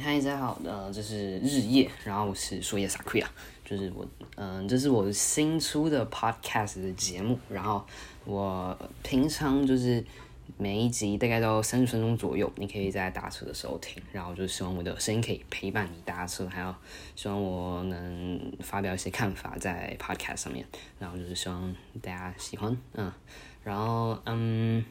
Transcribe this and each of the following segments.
嗨，大家好，呃，这是日夜，然后我是树叶萨克亚，就是我，嗯、这是我新出的 podcast 的节目，然后我平常就是每一集大概都三十分钟左右，你可以在搭车的时候听，然后就希望我的声音可以陪伴你搭车，还有希望我能发表一些看法在 podcast 上面，然后就是希望大家喜欢，嗯，然后嗯。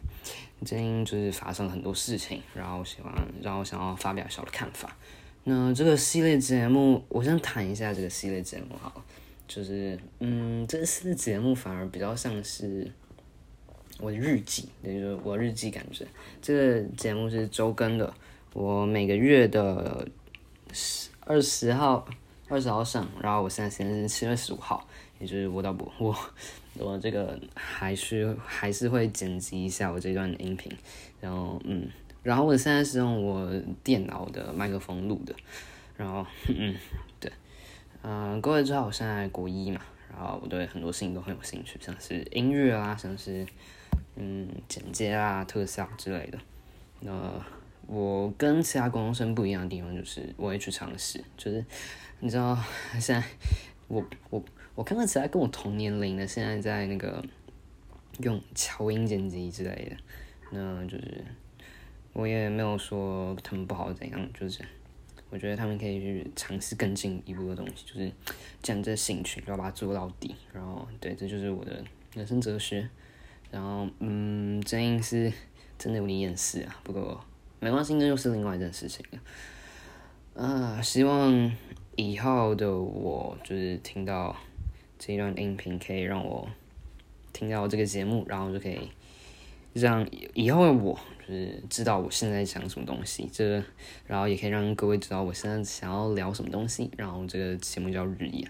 最近就是发生了很多事情，然后喜欢让我想要发表小的看法。那这个系列节目，我先谈一下这个系列节目好了，就是嗯，这个系列节目反而比较像是我的日记，也就是我日记感觉。这个节目是周更的，我每个月的十二十号二十号上，然后我现在时间是七月十五号，也就是我到不我我这个还是还是会剪辑一下我这段音频，然后嗯，然后我现在是用我电脑的麦克风录的，然后 嗯对，嗯、各位知道我现在国一嘛，然后我对很多事情都很有兴趣，像是音乐啊，像是嗯剪接啊、特效之类的。那我跟其他高中生不一样的地方就是我会去尝试，就是你知道现在我我我看到其他跟我同年龄的现在在那个用乔音剪辑之类的，那就是我也没有说他们不好怎样，就是我觉得他们可以去尝试更进一步的东西，就是既然这兴趣，就要把它做到底。然后对，这就是我的人生哲学。然后嗯，真音是真的有点厌世啊，不过没关系，这又是另外一件事情了。啊，希望以后的我就是听到这一段音频，可以让我听到这个节目，然后就可以让以后的我就是知道我现在讲什么东西，这然后也可以让各位知道我现在想要聊什么东西。然后这个节目叫日夜。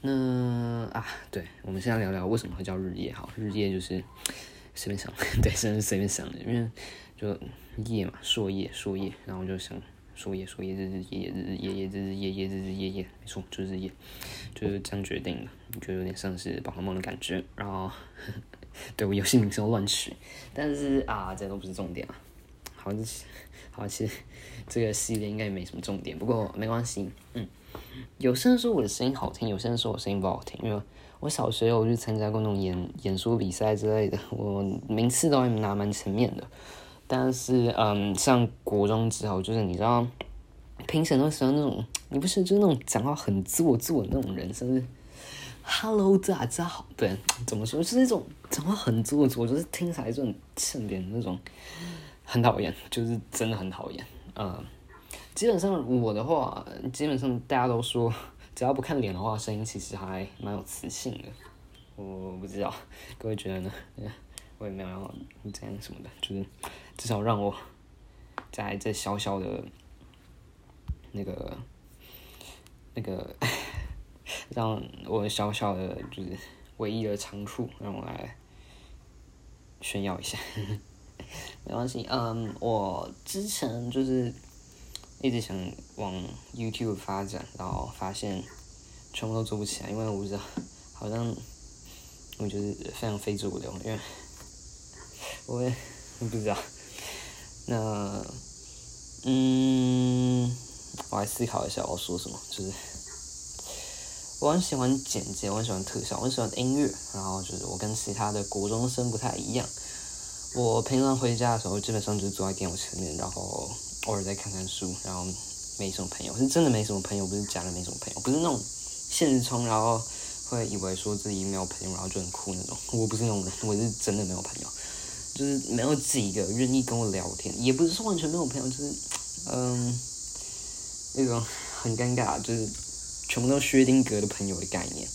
那啊，对，我们现在聊聊为什么会叫日夜好？日夜就是随便想，对，真的是随便想的，因为就夜嘛，朔夜，朔夜，然后就想说夜，说夜，日日夜夜，日日夜夜，日日夜夜，日日夜夜，没错，就是夜，就是这样决定的，就有点像是宝可梦的感觉。然后，对我游戏名称乱取，但是啊，这都不是重点啊。好，好，其实这个系列应该也没什么重点，不过没关系，嗯。有些人说我的声音好听，有些人说我声音不好听，因为我小学有去参加过那种演演说比赛之类的，我名次都还拿蛮前面的。但是，嗯，上国中之后，就是你知道，评审都喜欢那种，你不是就是那种讲话很做作的那种人，甚至 “hello 大家好”，对，怎么说，就是那种讲话很做作，就是听起来就很欠扁那种，很讨厌，就是真的很讨厌，嗯。基本上我的话，基本上大家都说，只要不看脸的话，声音其实还蛮有磁性的。我不知道各位觉得呢？我也没有要这样什么的，就是至少让我在这小小的那个那个 让我小小的就是唯一的长处，让我来炫耀一下。没关系，嗯，我之前就是。一直想往 YouTube 发展，然后发现全部都做不起来，因为我不知道，好像我觉得非常非主流，因为 我也不知道。那嗯，我来思考一下我要说什么，就是我很喜欢剪辑，我很喜欢特效，我很喜欢音乐，然后就是我跟其他的国中生不太一样。我平常回家的时候，基本上就坐在电脑前面，然后。偶尔再看看书，然后没什么朋友，是真的没什么朋友，不是假的没什么朋友，不是那种现实中然后会以为说自己没有朋友，然后就很酷那种。我不是那种人，我是真的没有朋友，就是没有几个愿意跟我聊天，也不是说完全没有朋友，就是嗯那种很尴尬，就是全部都是薛定谔的朋友的概念。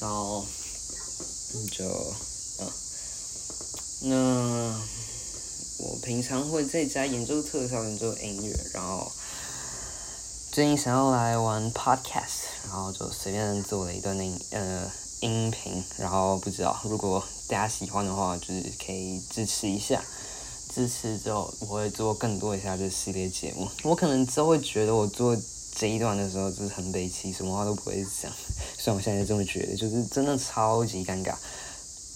然后就嗯那。我平常会在家研究特效、研究音乐，然后最近想要来玩 podcast，然后就随便做了一段音呃音频，然后不知道如果大家喜欢的话，就是可以支持一下，支持之后我会做更多一下这系列节目。我可能之后会觉得我做这一段的时候就是很悲戚，什么话都不会讲，虽然我现在这么觉得，就是真的超级尴尬。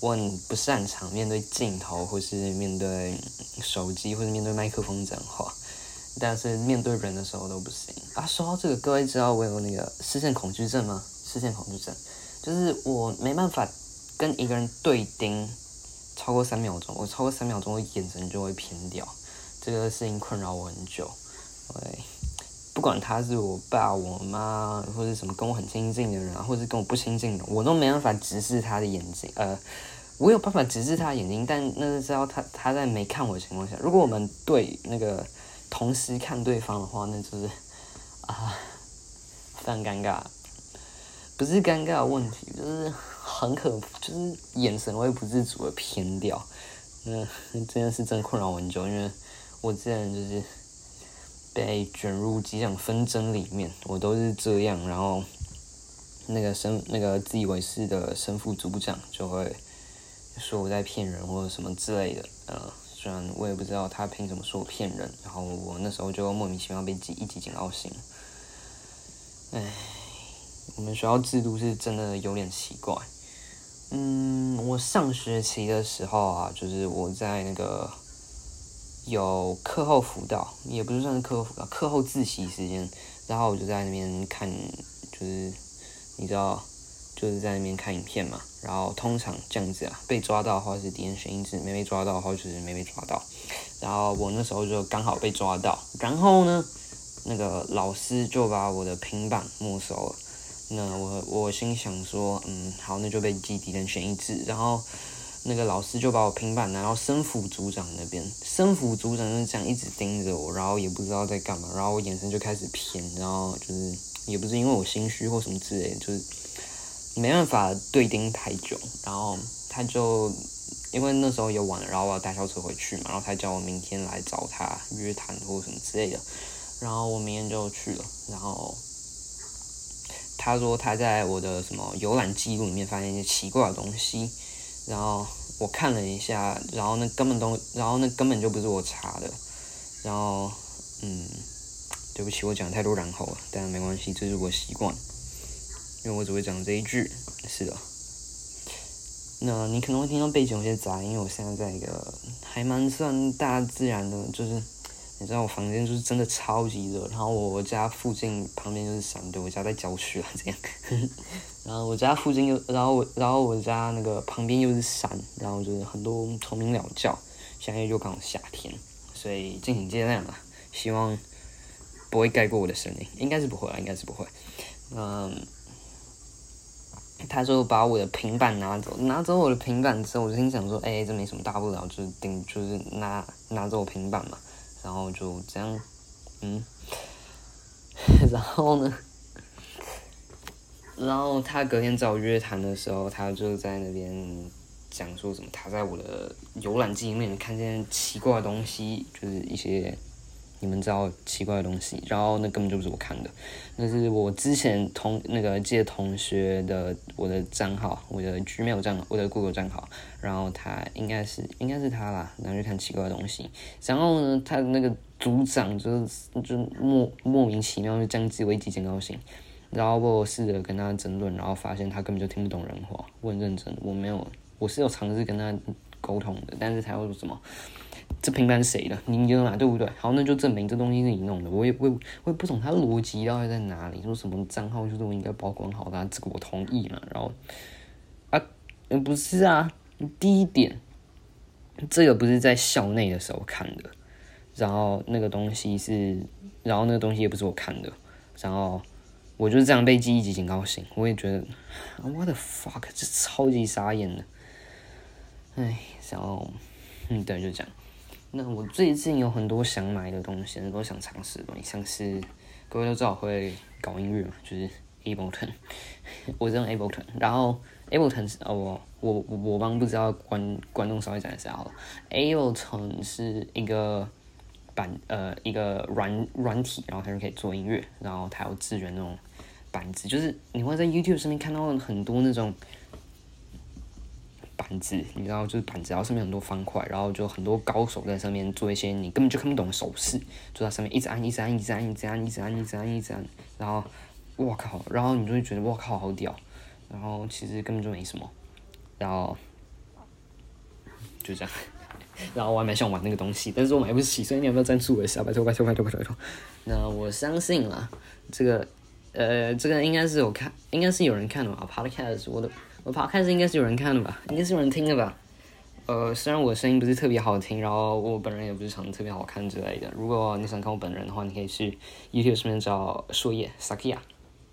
我很不擅长面对镜头，或是面对手机，或者面对麦克风讲话。但是面对人的时候都不行啊。说到这个，各位知道我有那个视线恐惧症吗？视线恐惧症就是我没办法跟一个人对盯超过三秒钟，我超过三秒钟，我眼神就会偏掉。这个事情困扰我很久，对，不管他是我爸、我妈，或者什么跟我很亲近的人，或者跟我不亲近的，我都没办法直视他的眼睛。呃，我有办法直视他的眼睛，但那是要他他在没看我的情况下。如果我们对那个同时看对方的话，那就是啊，非常尴尬。不是尴尬的问题，就是很可，就是眼神会不自主的偏掉。那这件事真困扰我很久，因为。我之前就是被卷入几场纷争里面，我都是这样。然后那个生那个自以为是的生副组长就会说我在骗人或者什么之类的。呃，虽然我也不知道他凭什么说我骗人。然后我那时候就莫名其妙被记一级警告信。唉，我们学校制度是真的有点奇怪。嗯，我上学期的时候啊，就是我在那个。有课后辅导，也不是算是课后辅导，课后自习时间，然后我就在那边看，就是你知道，就是在那边看影片嘛。然后通常这样子啊，被抓到的话是敌人选一字，没被抓到的话就是没被抓到。然后我那时候就刚好被抓到，然后呢，那个老师就把我的平板没收了。那我我心想说，嗯，好，那就被记敌人选一字，然后。那个老师就把我平板拿到生辅组长那边，生辅组长就这样一直盯着我，然后也不知道在干嘛，然后我眼神就开始偏，然后就是也不是因为我心虚或什么之类，就是没办法对盯太久，然后他就因为那时候也晚了，然后我要搭校车回去嘛，然后他叫我明天来找他约谈或什么之类的，然后我明天就去了，然后他说他在我的什么游览记录里面发现一些奇怪的东西。然后我看了一下，然后那根本都，然后那根本就不是我查的，然后，嗯，对不起，我讲太多然后了，但没关系，这是我习惯，因为我只会讲这一句，是的。那你可能会听到背景有些杂音，因为我现在在一个还蛮算大自然的，就是。你知道我房间就是真的超级热，然后我家附近旁边就是山，对我家在郊区啊，这样。然后我家附近又，然后我，然后我家那个旁边又是山，然后就是很多虫鸣鸟叫。现在又刚好夏天，所以敬请见谅啊，希望不会盖过我的声音，应该是不会啊，应该是不会。嗯，他说把我的平板拿走，拿走我的平板之后，我就心想说，哎，这没什么大不了，就是顶，就是拿拿走我平板嘛。然后就这样，嗯，然后呢？然后他隔天找我约谈的时候，他就在那边讲说什么，他在我的游览记里面看见奇怪的东西，就是一些。你们知道奇怪的东西，然后那根本就不是我看的，那是我之前同那个借同学的我的账号，我的 Gmail 账号，我的 Google 账号，然后他应该是应该是他啦，然后去看奇怪的东西，然后呢，他的那个组长就就莫莫名其妙就将自为几件高兴，然后我试着跟他争论，然后发现他根本就听不懂人话，我很认真，我没有，我是有尝试跟他沟通的，但是他会说什么？这平板谁的？你用嘛，对不对？好，那就证明这东西是你弄的。我也我我也不懂他逻辑到底在哪里。说什么账号就是我应该保管好的，这个我同意嘛。然后啊，不是啊，第一点，这个不是在校内的时候看的。然后那个东西是，然后那个东西也不是我看的。然后我就是这样被记一级警告信，我也觉得，what the fuck，这超级傻眼的。哎，然后。嗯，对，就这样。那我最近有很多想买的东西，很多想尝试的东西，像是各位都知道会搞音乐嘛，就是 Ableton，我用 Ableton，然后 Ableton 是哦，我我我帮不知道观观众稍微讲一下好了，Ableton 是一个板呃一个软软体，然后它就可以做音乐，然后它有支援那种板子，就是你会在 YouTube 上面看到很多那种。板子，你知道，就是板子，然后上面很多方块，然后就很多高手在上面做一些你根本就看不懂的手势，就在上面一直按，一直按，一直按，一直按，一直按，一直按，一直按，然后，我靠，然后你就会觉得我靠好屌，然后其实根本就没什么，然后就这样，然后我还蛮想玩那个东西，但是我买不起，所以你要不要赞助我一下？拜托拜托拜托拜托拜托。那我相信啦，这个呃，这个应该是有看，应该是有人看的吧？Podcast，我的我 Podcast 应该是有人看的吧？应该是有人听的吧？呃，虽然我声音不是特别好听，然后我本人也不是长得特别好看之类的。如果你想看我本人的话，你可以去 YouTube 上面找树叶 Sakia，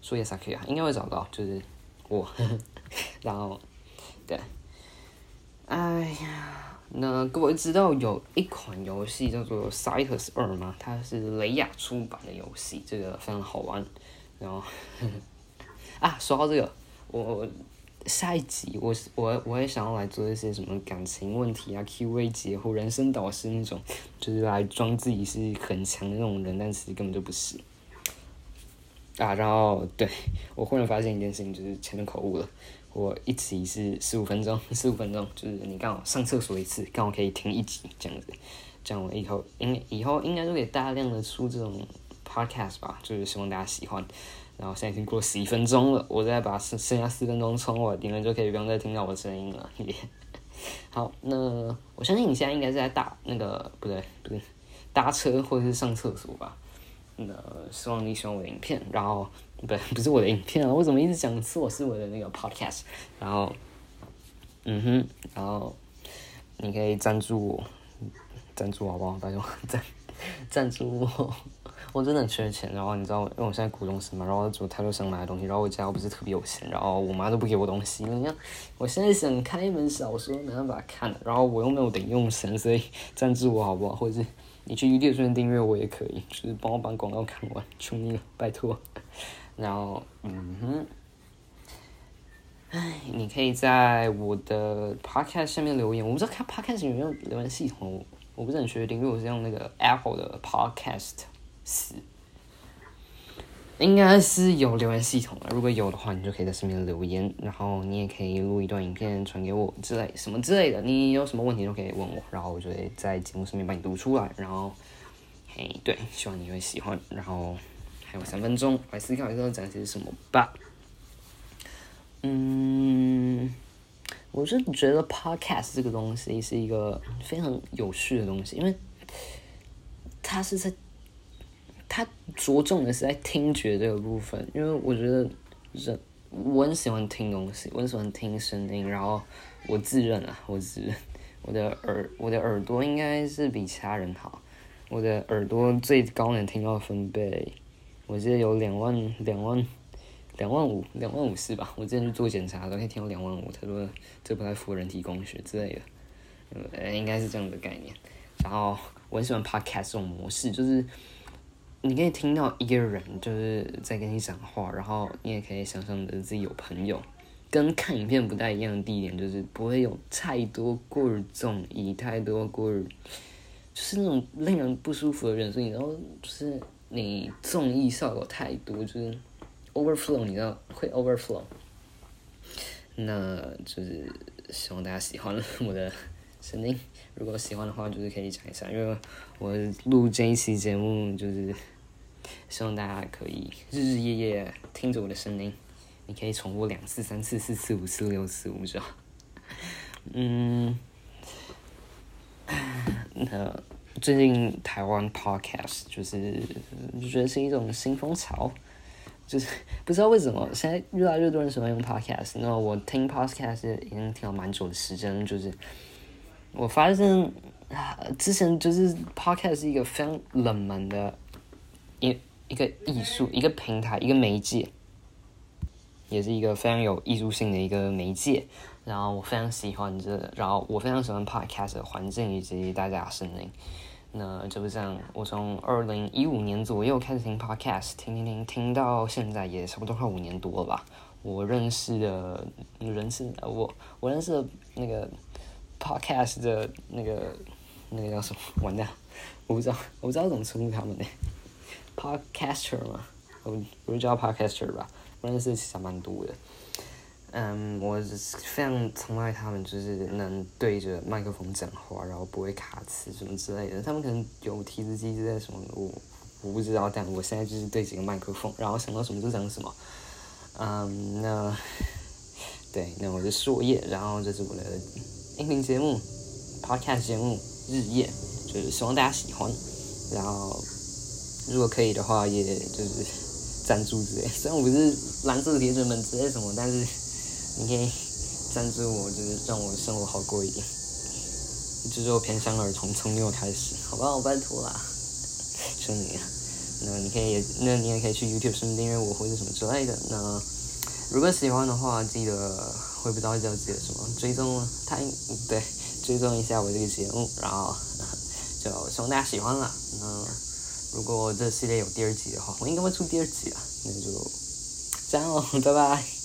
树叶 Sakia 应该会找到，就是我。然后，对，哎呀，那各位知道有一款游戏叫做《Citus 二》吗？它是雷亚出版的游戏，这个非常好玩。然后，啊，说到这个，我。下一集我我我也想要来做一些什么感情问题啊，Q&A 节或人生导师那种，就是来装自己是很强的那种人，但其实根本就不是。啊，然后对 我忽然发现一件事情，就是前面口误了。我一集是十五分钟，十五分钟就是你刚好上厕所一次，刚好可以听一集这样子。这样我以后应以后应该都可以大量的出这种 podcast 吧，就是希望大家喜欢。然后现在已经过十一分钟了，我再把剩剩下四分钟充完，你们就可以不用再听到我的声音了。好，那我相信你现在应该是在打那个不对不对，搭车或者是上厕所吧。那希望你喜欢我的影片，然后不不是我的影片啊，我怎么一直讲错？是我的那个 podcast。然后，嗯哼，然后你可以赞助我，赞助好不好？大家赞赞助我。我真的缺钱，然后你知道，因为我现在股东生嘛，然后做太多想买东西，然后我家又不是特别有钱，然后我妈都不给我东西。你看，我现在想看一本小说，没办法看，然后我又没有零用钱，所以赞助我好不好？或者是你去 YouTube 上订阅我也可以，就是帮我把广告看完，求你了，拜托。然后，嗯哼，哎，你可以在我的 Podcast 下面留言，我不知道看 Podcast 有没有留言系统，我不是很确定，因为我是用那个 Apple 的 Podcast。是，应该是有留言系统的。如果有的话，你就可以在上面留言，然后你也可以录一段影片传给我之类什么之类的。你有什么问题都可以问我，然后我就会在节目上面帮你读出来。然后，嘿，对，希望你会喜欢。然后还有三分钟，来思考一下展示什么吧。嗯，我是觉得 podcast 这个东西是一个非常有趣的东西，因为它是在。他着重的是在听觉这个部分，因为我觉得人我很喜欢听东西，我很喜欢听声音。然后我自认啊，我自认我的耳我的耳朵应该是比其他人好。我的耳朵最高能听到分贝，我记得有两万两万两万五两万五是吧？我之前去做检查都可以听到两万五。他说这不太符合人体工学之类的，呃，应该是这样的概念。然后我很喜欢 podcast 这种模式，就是。你可以听到一个人就是在跟你讲话，然后你也可以想象的自己有朋友。跟看影片不太一样的地点就是不会有太多过于综艺，太多过于就是那种令人不舒服的人，所以然后就是你综艺效果太多，就是 overflow，你知道会 overflow。那就是希望大家喜欢我的声音，如果喜欢的话，就是可以讲一下，因为我录这一期节目就是。希望大家可以日日夜夜听着我的声音，你可以重复两次、三次、四次、五次、六次，我不知道。嗯，那最近台湾 podcast 就是就觉得是一种新风潮，就是不知道为什么现在越来越多人喜欢用 podcast。那我听 podcast 已经听了蛮久的时间，就是我发现啊，之前就是 podcast 是一个非常冷门的。一一个艺术，一个平台，一个媒介，也是一个非常有艺术性的一个媒介。然后我非常喜欢这，然后我非常喜欢 podcast 的环境以及大家的声音。那就是这样，我从二零一五年左右开始听 podcast，听听听，听到现在也差不多快五年多了吧。我认识的，认识我我认识的那个 podcast 的那个那个叫什么？完蛋，我不知道，我不知道怎么称呼他们呢。Podcaster 嘛，我们我就叫 Podcaster 吧，认识其实蛮多的。嗯，我非常崇拜他们，就是能对着麦克风讲话，然后不会卡词什么之类的。他们可能有提词机之类什么，我我不知道。但我现在就是对几个麦克风，然后想到什么就讲什么。嗯，那对，那我是硕叶，然后这是我的音频节目，Podcast 节目。日夜，就是希望大家喜欢。然后如果可以的话，也就是赞助之类。虽然我不是蓝色铁粉们之类什么，但是你可以赞助我，就是让我生活好过一点。就是我偏向儿童，从六开始，好吧，我拜托啦，求你了。那你可以，那你也可以去 YouTube 上面订阅我或者什么之类的。那如果喜欢的话，记得我不知道叫记得什么，追踪他，对，追踪一下我这个节目，然后就希望大家喜欢了。那如果这系列有第二集的话，我应该会出第二集啊。那就这样喽，拜拜。